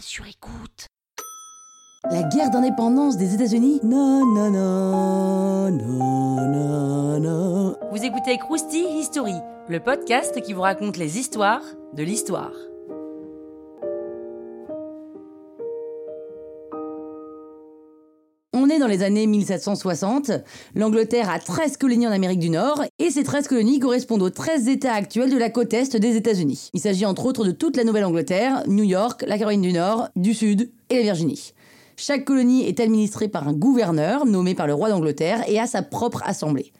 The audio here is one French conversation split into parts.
sur écoute. La guerre d'indépendance des États-Unis Non, non, non, non, non, non. Vous écoutez Krusty History, le podcast qui vous raconte les histoires de l'histoire. On est dans les années 1760. L'Angleterre a 13 colonies en Amérique du Nord et ces 13 colonies correspondent aux 13 États actuels de la côte est des États-Unis. Il s'agit entre autres de toute la Nouvelle-Angleterre, New York, la Caroline du Nord, du Sud et la Virginie. Chaque colonie est administrée par un gouverneur nommé par le roi d'Angleterre et a sa propre assemblée.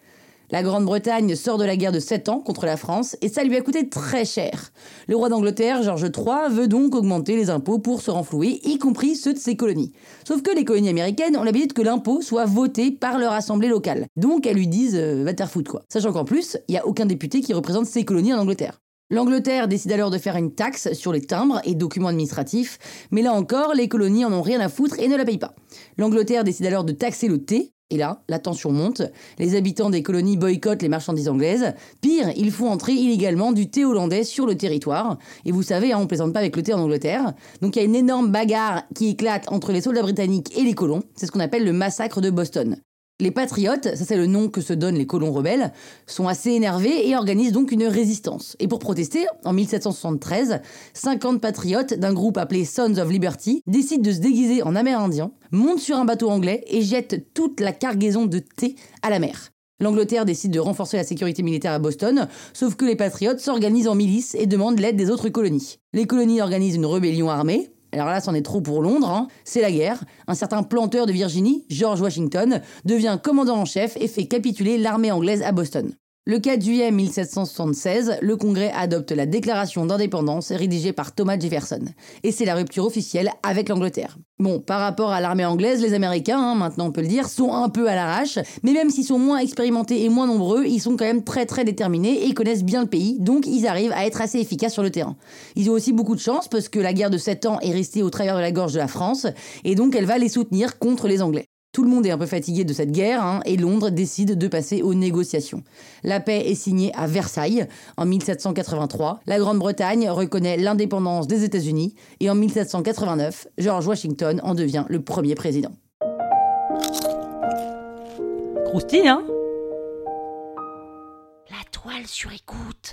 La Grande-Bretagne sort de la guerre de 7 ans contre la France et ça lui a coûté très cher. Le roi d'Angleterre, George III, veut donc augmenter les impôts pour se renflouer, y compris ceux de ses colonies. Sauf que les colonies américaines ont l'habitude que l'impôt soit voté par leur assemblée locale. Donc elles lui disent euh, va te faire foutre quoi. Sachant qu'en plus, il n'y a aucun député qui représente ces colonies en Angleterre. L'Angleterre décide alors de faire une taxe sur les timbres et documents administratifs, mais là encore, les colonies en ont rien à foutre et ne la payent pas. L'Angleterre décide alors de taxer le thé, et là, la tension monte. Les habitants des colonies boycottent les marchandises anglaises. Pire, ils font entrer illégalement du thé hollandais sur le territoire. Et vous savez, hein, on plaisante pas avec le thé en Angleterre. Donc il y a une énorme bagarre qui éclate entre les soldats britanniques et les colons. C'est ce qu'on appelle le massacre de Boston. Les patriotes, ça c'est le nom que se donnent les colons rebelles, sont assez énervés et organisent donc une résistance. Et pour protester, en 1773, 50 patriotes d'un groupe appelé Sons of Liberty décident de se déguiser en amérindiens, montent sur un bateau anglais et jettent toute la cargaison de thé à la mer. L'Angleterre décide de renforcer la sécurité militaire à Boston, sauf que les patriotes s'organisent en milice et demandent l'aide des autres colonies. Les colonies organisent une rébellion armée, alors là, c'en est trop pour Londres, hein. c'est la guerre. Un certain planteur de Virginie, George Washington, devient commandant en chef et fait capituler l'armée anglaise à Boston. Le 4 juillet 1776, le Congrès adopte la Déclaration d'indépendance rédigée par Thomas Jefferson. Et c'est la rupture officielle avec l'Angleterre. Bon, par rapport à l'armée anglaise, les Américains, hein, maintenant on peut le dire, sont un peu à l'arrache, mais même s'ils sont moins expérimentés et moins nombreux, ils sont quand même très très déterminés et connaissent bien le pays, donc ils arrivent à être assez efficaces sur le terrain. Ils ont aussi beaucoup de chance parce que la guerre de 7 ans est restée au travers de la gorge de la France, et donc elle va les soutenir contre les Anglais. Tout le monde est un peu fatigué de cette guerre hein, et Londres décide de passer aux négociations. La paix est signée à Versailles en 1783. La Grande-Bretagne reconnaît l'indépendance des États-Unis et en 1789, George Washington en devient le premier président. Croustille, hein? La toile sur écoute.